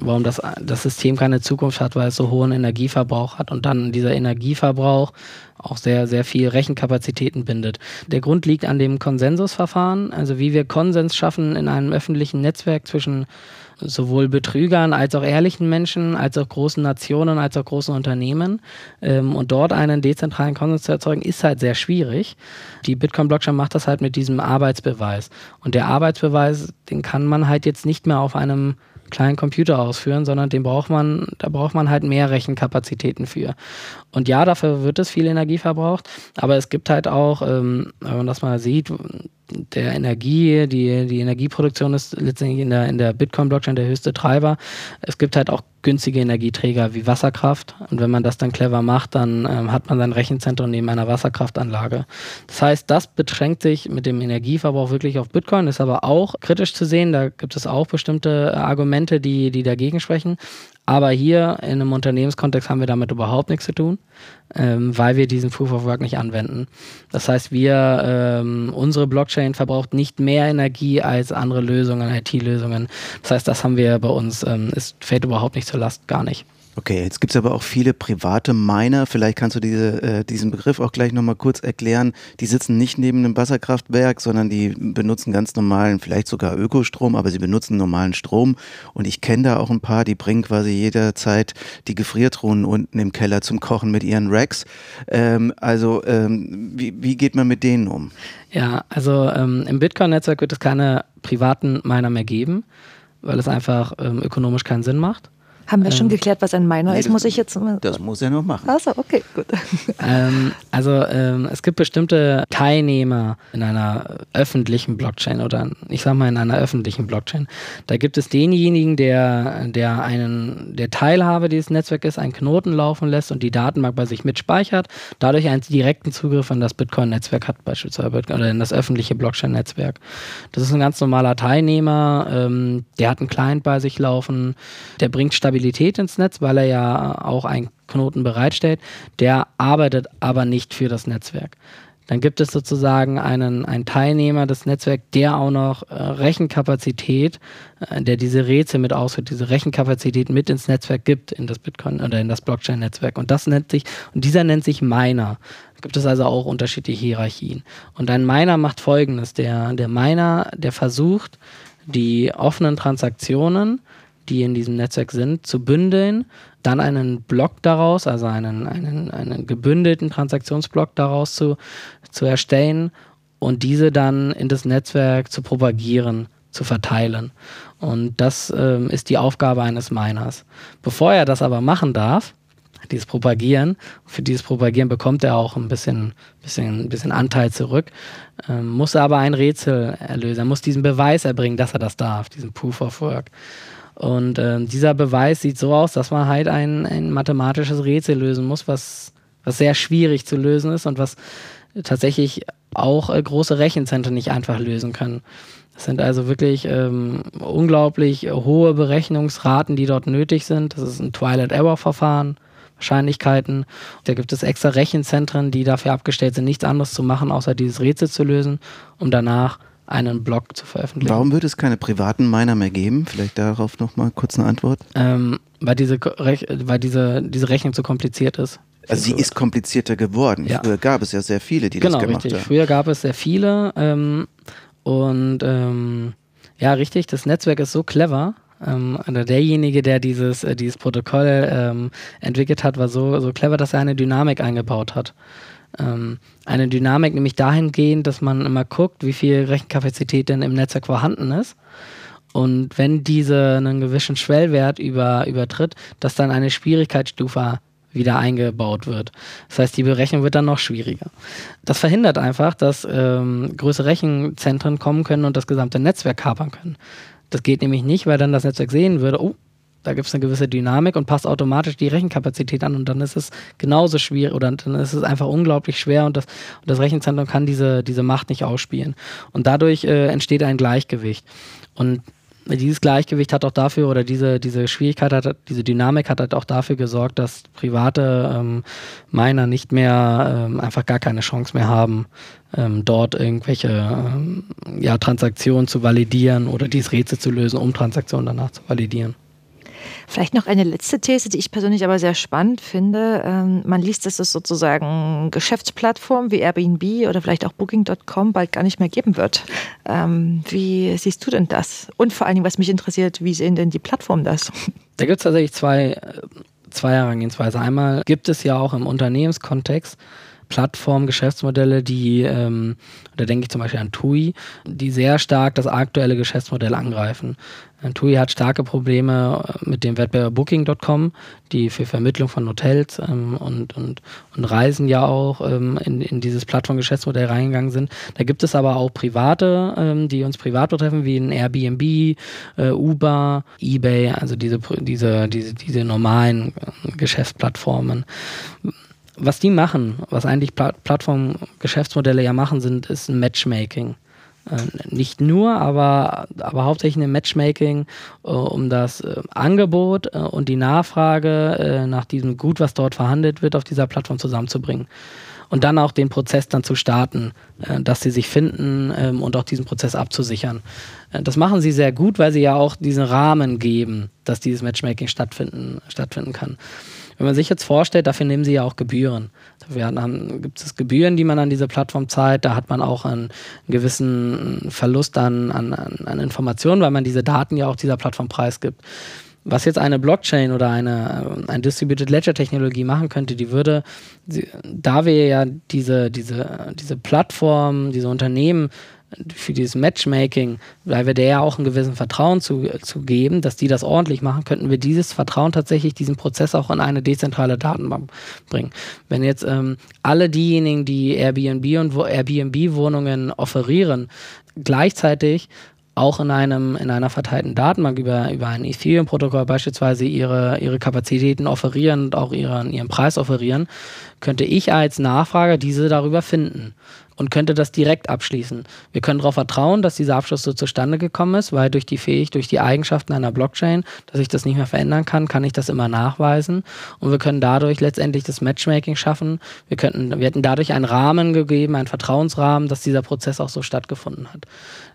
warum das, das System keine Zukunft hat, weil es so hohen Energieverbrauch hat und dann dieser Energieverbrauch auch sehr, sehr viel Rechenkapazitäten bindet. Der Grund liegt an dem Konsensusverfahren, also wie wir Konsens schaffen in einem öffentlichen Netzwerk zwischen sowohl Betrügern als auch ehrlichen Menschen, als auch großen Nationen, als auch großen Unternehmen. Ähm, und dort einen dezentralen Konsens zu erzeugen, ist halt sehr schwierig. Die Bitcoin-Blockchain macht das halt mit diesem Arbeitsbeweis. Und der Arbeitsbeweis, den kann man halt jetzt nicht mehr auf einem kleinen Computer ausführen, sondern den braucht man, da braucht man halt mehr Rechenkapazitäten für. Und ja, dafür wird es viel Energie verbraucht, aber es gibt halt auch, ähm, wenn man das mal sieht, der Energie, die, die Energieproduktion ist letztendlich in der, in der Bitcoin-Blockchain der höchste Treiber. Es gibt halt auch günstige Energieträger wie Wasserkraft. Und wenn man das dann clever macht, dann ähm, hat man sein Rechenzentrum neben einer Wasserkraftanlage. Das heißt, das beschränkt sich mit dem Energieverbrauch wirklich auf Bitcoin, ist aber auch kritisch zu sehen. Da gibt es auch bestimmte Argumente, die, die dagegen sprechen. Aber hier in einem Unternehmenskontext haben wir damit überhaupt nichts zu tun, ähm, weil wir diesen Proof of Work nicht anwenden. Das heißt, wir, ähm, unsere Blockchain verbraucht nicht mehr Energie als andere Lösungen, IT-Lösungen. Das heißt, das haben wir bei uns, ähm, es fällt überhaupt nicht zur Last, gar nicht. Okay, jetzt gibt es aber auch viele private Miner. Vielleicht kannst du diese, äh, diesen Begriff auch gleich nochmal kurz erklären. Die sitzen nicht neben einem Wasserkraftwerk, sondern die benutzen ganz normalen, vielleicht sogar Ökostrom, aber sie benutzen normalen Strom. Und ich kenne da auch ein paar, die bringen quasi jederzeit die Gefriertruhen unten im Keller zum Kochen mit ihren Racks. Ähm, also ähm, wie, wie geht man mit denen um? Ja, also ähm, im Bitcoin-Netzwerk wird es keine privaten Miner mehr geben, weil es einfach ähm, ökonomisch keinen Sinn macht. Haben wir ähm, schon geklärt, was ein Minor nee, ist? Muss ich jetzt. Das muss er noch machen. Achso, okay, gut. Ähm, also ähm, es gibt bestimmte Teilnehmer in einer öffentlichen Blockchain oder ich sag mal in einer öffentlichen Blockchain. Da gibt es denjenigen, der, der einen, der Teilhabe dieses Netzwerks ist, einen Knoten laufen lässt und die Datenbank bei sich mitspeichert, dadurch einen direkten Zugriff an das Bitcoin-Netzwerk hat, beispielsweise oder in das öffentliche Blockchain-Netzwerk. Das ist ein ganz normaler Teilnehmer, ähm, der hat einen Client bei sich laufen, der bringt Stabilität Stabilität ins Netz, weil er ja auch einen Knoten bereitstellt. Der arbeitet aber nicht für das Netzwerk. Dann gibt es sozusagen einen, einen Teilnehmer des Netzwerks, der auch noch äh, Rechenkapazität, äh, der diese Rätsel mit ausführt, diese Rechenkapazität mit ins Netzwerk gibt, in das Bitcoin oder in das Blockchain-Netzwerk. Und das nennt sich, und dieser nennt sich Miner. gibt es also auch unterschiedliche Hierarchien. Und ein Miner macht folgendes: Der, der Miner, der versucht, die offenen Transaktionen, die in diesem Netzwerk sind, zu bündeln, dann einen Block daraus, also einen, einen, einen gebündelten Transaktionsblock daraus zu, zu erstellen und diese dann in das Netzwerk zu propagieren, zu verteilen. Und das ähm, ist die Aufgabe eines Miners. Bevor er das aber machen darf, dieses Propagieren, für dieses Propagieren bekommt er auch ein bisschen, bisschen, bisschen Anteil zurück, ähm, muss er aber ein Rätsel erlösen. Er muss diesen Beweis erbringen, dass er das darf, diesen Proof of Work. Und ähm, dieser Beweis sieht so aus, dass man halt ein, ein mathematisches Rätsel lösen muss, was, was sehr schwierig zu lösen ist und was tatsächlich auch äh, große Rechenzentren nicht einfach lösen können. Das sind also wirklich ähm, unglaublich hohe Berechnungsraten, die dort nötig sind. Das ist ein Twilight-Error-Verfahren. Wahrscheinlichkeiten. Da gibt es extra Rechenzentren, die dafür abgestellt sind, nichts anderes zu machen, außer dieses Rätsel zu lösen, um danach einen Blog zu veröffentlichen. Warum wird es keine privaten Miner mehr geben? Vielleicht darauf nochmal kurz eine Antwort. Ähm, weil diese, weil diese, diese Rechnung zu kompliziert ist. Also sie ist komplizierter geworden. Ja. Früher gab es ja sehr viele, die genau, das gemacht richtig. haben. Früher gab es sehr viele ähm, und ähm, ja, richtig, das Netzwerk ist so clever, ähm, derjenige, der dieses, äh, dieses Protokoll ähm, entwickelt hat, war so, so clever, dass er eine Dynamik eingebaut hat. Ähm, eine Dynamik nämlich dahingehend, dass man immer guckt, wie viel Rechenkapazität denn im Netzwerk vorhanden ist. Und wenn diese einen gewissen Schwellwert über, übertritt, dass dann eine Schwierigkeitsstufe wieder eingebaut wird. Das heißt, die Berechnung wird dann noch schwieriger. Das verhindert einfach, dass ähm, größere Rechenzentren kommen können und das gesamte Netzwerk kapern können. Das geht nämlich nicht, weil dann das Netzwerk sehen würde, oh, da gibt es eine gewisse Dynamik und passt automatisch die Rechenkapazität an und dann ist es genauso schwierig oder dann ist es einfach unglaublich schwer und das, und das Rechenzentrum kann diese, diese Macht nicht ausspielen. Und dadurch äh, entsteht ein Gleichgewicht. Und dieses Gleichgewicht hat auch dafür, oder diese, diese Schwierigkeit hat, diese Dynamik hat halt auch dafür gesorgt, dass private ähm, Miner nicht mehr ähm, einfach gar keine Chance mehr haben, ähm, dort irgendwelche ähm, ja, Transaktionen zu validieren oder dieses Rätsel zu lösen, um Transaktionen danach zu validieren. Vielleicht noch eine letzte These, die ich persönlich aber sehr spannend finde. Ähm, man liest, dass es sozusagen Geschäftsplattformen wie Airbnb oder vielleicht auch Booking.com bald gar nicht mehr geben wird. Ähm, wie siehst du denn das? Und vor allen Dingen, was mich interessiert, wie sehen denn die Plattformen das? Da gibt es tatsächlich zwei, zwei Herangehensweise. Einmal gibt es ja auch im Unternehmenskontext Plattformen, Geschäftsmodelle, die, ähm, da denke ich zum Beispiel an TUI, die sehr stark das aktuelle Geschäftsmodell angreifen. Äh, TUI hat starke Probleme äh, mit dem Wettbewerb Booking.com, die für Vermittlung von Hotels ähm, und, und, und Reisen ja auch ähm, in, in dieses Plattformgeschäftsmodell reingegangen sind. Da gibt es aber auch private, ähm, die uns privat betreffen, wie ein Airbnb, äh, Uber, eBay, also diese, diese, diese, diese normalen äh, Geschäftsplattformen was die machen, was eigentlich Pla Plattform-Geschäftsmodelle ja machen, sind, ist ein Matchmaking. Äh, nicht nur, aber, aber hauptsächlich ein Matchmaking, äh, um das äh, Angebot äh, und die Nachfrage äh, nach diesem Gut, was dort verhandelt wird, auf dieser Plattform zusammenzubringen. Und dann auch den Prozess dann zu starten, äh, dass sie sich finden ähm, und auch diesen Prozess abzusichern. das machen sie sehr gut, weil sie ja auch diesen Rahmen geben, dass dieses Matchmaking stattfinden, stattfinden kann. Wenn man sich jetzt vorstellt, dafür nehmen sie ja auch Gebühren. Dafür gibt es Gebühren, die man an diese Plattform zahlt. Da hat man auch einen, gewissen Verlust an, an, an Informationen, weil man diese Daten ja auch dieser Plattform preisgibt. Was jetzt eine Blockchain oder eine, eine Distributed Ledger Technologie machen könnte, die würde, da wir ja diese, diese, diese Plattform, diese Unternehmen für dieses Matchmaking, weil wir der ja auch einen gewissen Vertrauen zu, zu geben, dass die das ordentlich machen, könnten wir dieses Vertrauen tatsächlich, diesen Prozess auch in eine dezentrale Datenbank bringen. Wenn jetzt ähm, alle diejenigen, die Airbnb und Airbnb-Wohnungen offerieren, gleichzeitig auch in einem in einer verteilten Datenbank über, über ein Ethereum-Protokoll beispielsweise ihre, ihre Kapazitäten offerieren und auch ihren, ihren Preis offerieren, könnte ich als Nachfrager diese darüber finden und könnte das direkt abschließen. Wir können darauf vertrauen, dass dieser Abschluss so zustande gekommen ist, weil durch die Fähigkeit, durch die Eigenschaften einer Blockchain, dass ich das nicht mehr verändern kann, kann ich das immer nachweisen und wir können dadurch letztendlich das Matchmaking schaffen. Wir könnten, wir hätten dadurch einen Rahmen gegeben, einen Vertrauensrahmen, dass dieser Prozess auch so stattgefunden hat.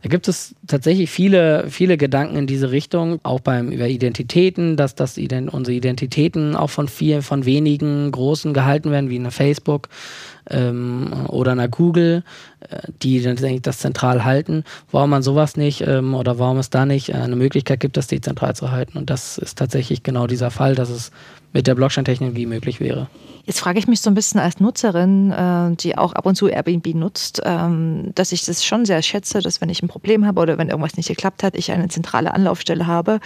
Da gibt es tatsächlich viele, viele Gedanken in diese Richtung, auch beim über Identitäten, dass das unsere Identitäten auch von vielen, von wenigen Großen gehalten werden, wie eine Facebook ähm, oder einer Google, die dann das zentral halten, warum man sowas nicht ähm, oder warum es da nicht eine Möglichkeit gibt, das dezentral zu halten. Und das ist tatsächlich genau dieser Fall, dass es mit der Blockchain-Technologie möglich wäre. Jetzt frage ich mich so ein bisschen als Nutzerin, äh, die auch ab und zu Airbnb nutzt, ähm, dass ich das schon sehr schätze, dass wenn ich ein Problem habe oder wenn irgendwas nicht geklappt hat, ich eine zentrale Anlaufstelle habe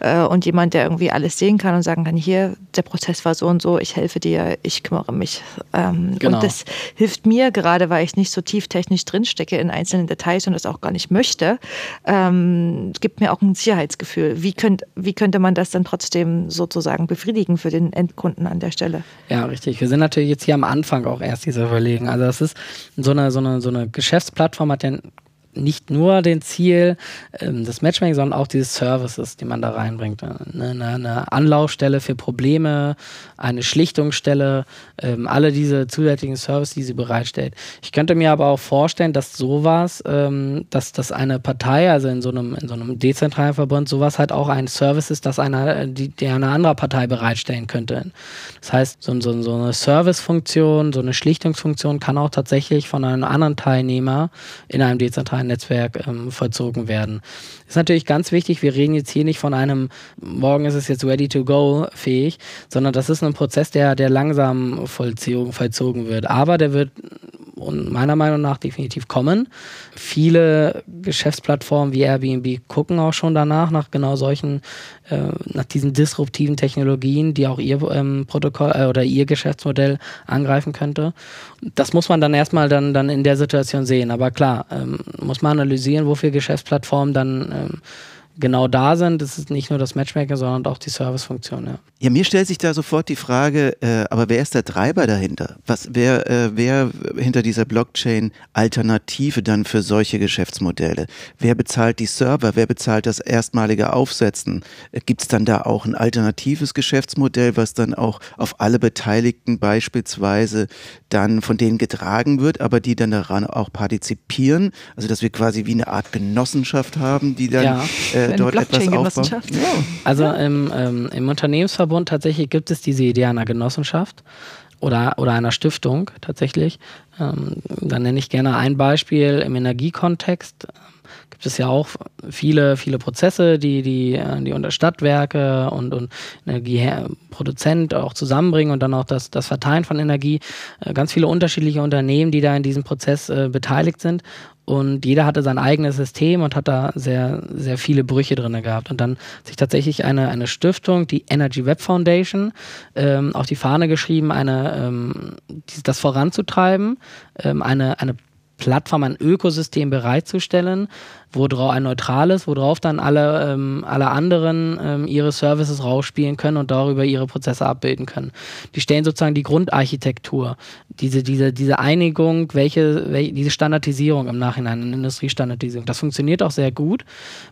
äh, und jemand, der irgendwie alles sehen kann und sagen kann, hier, der Prozess war so und so, ich helfe dir, ich kümmere mich. Ähm, genau. Und das hilft mir gerade, weil ich nicht so tief technisch drinstecke in einzelnen Details und das auch gar nicht möchte, ähm, gibt mir auch ein Sicherheitsgefühl. Wie, könnt, wie könnte man das dann trotzdem sozusagen befriedigen für den Endkunden an der Stelle? Ja, richtig richtig. Wir sind natürlich jetzt hier am Anfang auch erst dieser Überlegen. Also das ist so eine, so eine, so eine Geschäftsplattform hat ja nicht nur den Ziel ähm, des Matchmaking, sondern auch diese Services, die man da reinbringt. Eine, eine Anlaufstelle für Probleme, eine Schlichtungsstelle, ähm, alle diese zusätzlichen Services, die sie bereitstellt. Ich könnte mir aber auch vorstellen, dass sowas, ähm, dass, dass eine Partei, also in so einem, in so einem dezentralen Verbund, sowas halt auch ein Service ist, das eine, die, die eine andere Partei bereitstellen könnte. Das heißt, so, so, so eine Servicefunktion, so eine Schlichtungsfunktion kann auch tatsächlich von einem anderen Teilnehmer in einem dezentralen Netzwerk ähm, vollzogen werden. Ist natürlich ganz wichtig, wir reden jetzt hier nicht von einem, morgen ist es jetzt ready to go fähig, sondern das ist ein Prozess, der, der langsam vollzogen, vollzogen wird. Aber der wird und meiner Meinung nach definitiv kommen. Viele Geschäftsplattformen wie Airbnb gucken auch schon danach, nach genau solchen, äh, nach diesen disruptiven Technologien, die auch ihr ähm, Protokoll äh, oder ihr Geschäftsmodell angreifen könnte. Das muss man dann erstmal dann, dann in der Situation sehen. Aber klar, ähm, muss man analysieren, wofür Geschäftsplattformen dann ähm, genau da sind. Das ist nicht nur das Matchmaking, sondern auch die Servicefunktion. Ja. ja, mir stellt sich da sofort die Frage, äh, aber wer ist der Treiber dahinter? Was, wer, äh, wer hinter dieser Blockchain-Alternative dann für solche Geschäftsmodelle? Wer bezahlt die Server? Wer bezahlt das erstmalige Aufsetzen? Äh, Gibt es dann da auch ein alternatives Geschäftsmodell, was dann auch auf alle Beteiligten beispielsweise dann von denen getragen wird, aber die dann daran auch partizipieren? Also dass wir quasi wie eine Art Genossenschaft haben, die dann ja. äh, äh, dort etwas aufbauen. Ja. Also im, ähm, im Unternehmensverbund tatsächlich gibt es diese Idee einer Genossenschaft oder, oder einer Stiftung tatsächlich. Ähm, dann nenne ich gerne ein Beispiel im Energiekontext gibt es ja auch viele, viele Prozesse, die die, die unter Stadtwerke und, und Energieproduzent auch zusammenbringen und dann auch das, das Verteilen von Energie. Äh, ganz viele unterschiedliche Unternehmen, die da in diesem Prozess äh, beteiligt sind. Und jeder hatte sein eigenes System und hat da sehr, sehr viele Brüche drin gehabt. Und dann sich tatsächlich eine, eine Stiftung, die Energy Web Foundation, ähm, auf die Fahne geschrieben, eine, ähm, das voranzutreiben, ähm, eine, eine Plattform, ein Ökosystem bereitzustellen, worauf ein neutrales, worauf dann alle, ähm, alle anderen ähm, ihre Services rausspielen können und darüber ihre Prozesse abbilden können. Die stellen sozusagen die Grundarchitektur, diese, diese, diese Einigung, welche, welche diese Standardisierung im Nachhinein, eine Industriestandardisierung. Das funktioniert auch sehr gut,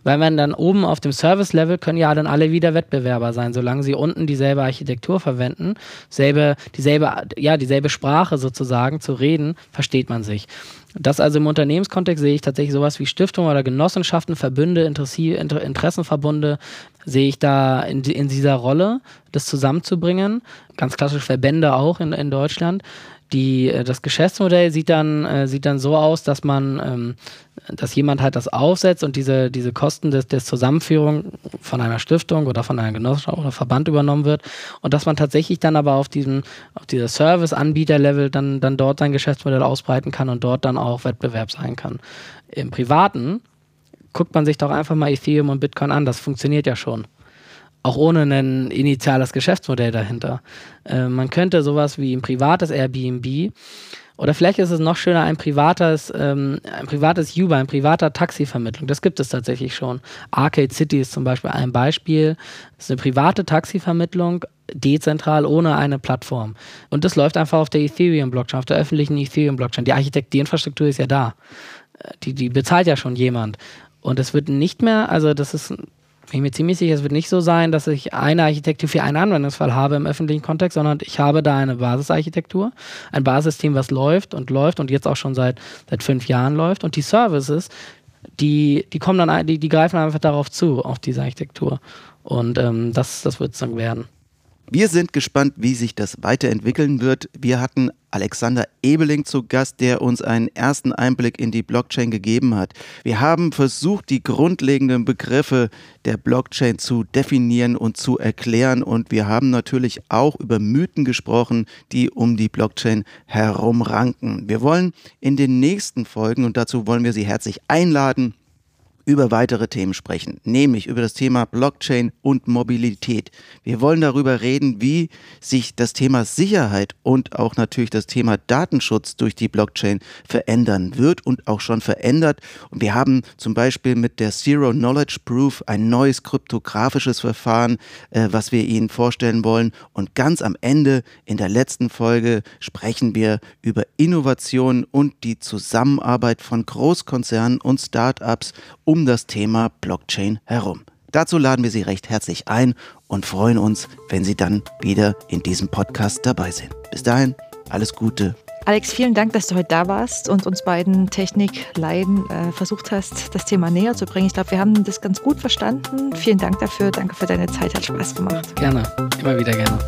weil man dann oben auf dem Service-Level können ja dann alle wieder Wettbewerber sein, solange sie unten dieselbe Architektur verwenden, selbe, dieselbe, ja, dieselbe Sprache sozusagen zu reden, versteht man sich. Das also im Unternehmenskontext sehe ich tatsächlich sowas wie Stiftung oder Genossenschaften, Verbünde, Interessi Inter Interessenverbunde, sehe ich da in, in, dieser Rolle, das zusammenzubringen. Ganz klassisch Verbände auch in, in Deutschland. Die, äh, das Geschäftsmodell sieht dann, äh, sieht dann so aus, dass man, ähm, dass jemand halt das aufsetzt und diese, diese Kosten des, des Zusammenführung von einer Stiftung oder von einer Genossenschaft oder Verband übernommen wird und dass man tatsächlich dann aber auf diesem, auf dieser Service-Anbieter-Level dann, dann dort sein Geschäftsmodell ausbreiten kann und dort dann auch Wettbewerb sein kann. Im Privaten guckt man sich doch einfach mal Ethereum und Bitcoin an, das funktioniert ja schon auch ohne ein initiales Geschäftsmodell dahinter. Äh, man könnte sowas wie ein privates Airbnb oder vielleicht ist es noch schöner, ein privates, ähm, ein privates Uber, ein privater Taxivermittlung. Das gibt es tatsächlich schon. Arcade City ist zum Beispiel ein Beispiel. Das ist eine private Taxivermittlung, dezentral, ohne eine Plattform. Und das läuft einfach auf der Ethereum-Blockchain, auf der öffentlichen Ethereum-Blockchain. Die Architekt, die Infrastruktur ist ja da. Äh, die, die bezahlt ja schon jemand. Und es wird nicht mehr, also das ist bin ich mir ziemlich sicher, es wird nicht so sein, dass ich eine Architektur für einen Anwendungsfall habe im öffentlichen Kontext, sondern ich habe da eine Basisarchitektur, ein Basissystem, was läuft und läuft und jetzt auch schon seit, seit fünf Jahren läuft. Und die Services, die, die kommen dann, die, die greifen einfach darauf zu, auf diese Architektur. Und ähm, das, das wird es dann werden. Wir sind gespannt, wie sich das weiterentwickeln wird. Wir hatten Alexander Ebeling zu Gast, der uns einen ersten Einblick in die Blockchain gegeben hat. Wir haben versucht, die grundlegenden Begriffe der Blockchain zu definieren und zu erklären und wir haben natürlich auch über Mythen gesprochen, die um die Blockchain herumranken. Wir wollen in den nächsten Folgen und dazu wollen wir Sie herzlich einladen, über weitere Themen sprechen, nämlich über das Thema Blockchain und Mobilität. Wir wollen darüber reden, wie sich das Thema Sicherheit und auch natürlich das Thema Datenschutz durch die Blockchain verändern wird und auch schon verändert. Und wir haben zum Beispiel mit der Zero Knowledge Proof ein neues kryptografisches Verfahren, äh, was wir Ihnen vorstellen wollen. Und ganz am Ende, in der letzten Folge, sprechen wir über Innovationen und die Zusammenarbeit von Großkonzernen und Startups um das Thema Blockchain herum. Dazu laden wir Sie recht herzlich ein und freuen uns, wenn Sie dann wieder in diesem Podcast dabei sind. Bis dahin, alles Gute. Alex, vielen Dank, dass du heute da warst und uns beiden Technikleiden äh, versucht hast, das Thema näher zu bringen. Ich glaube, wir haben das ganz gut verstanden. Vielen Dank dafür. Danke für deine Zeit. Hat Spaß gemacht. Gerne. Immer wieder gerne.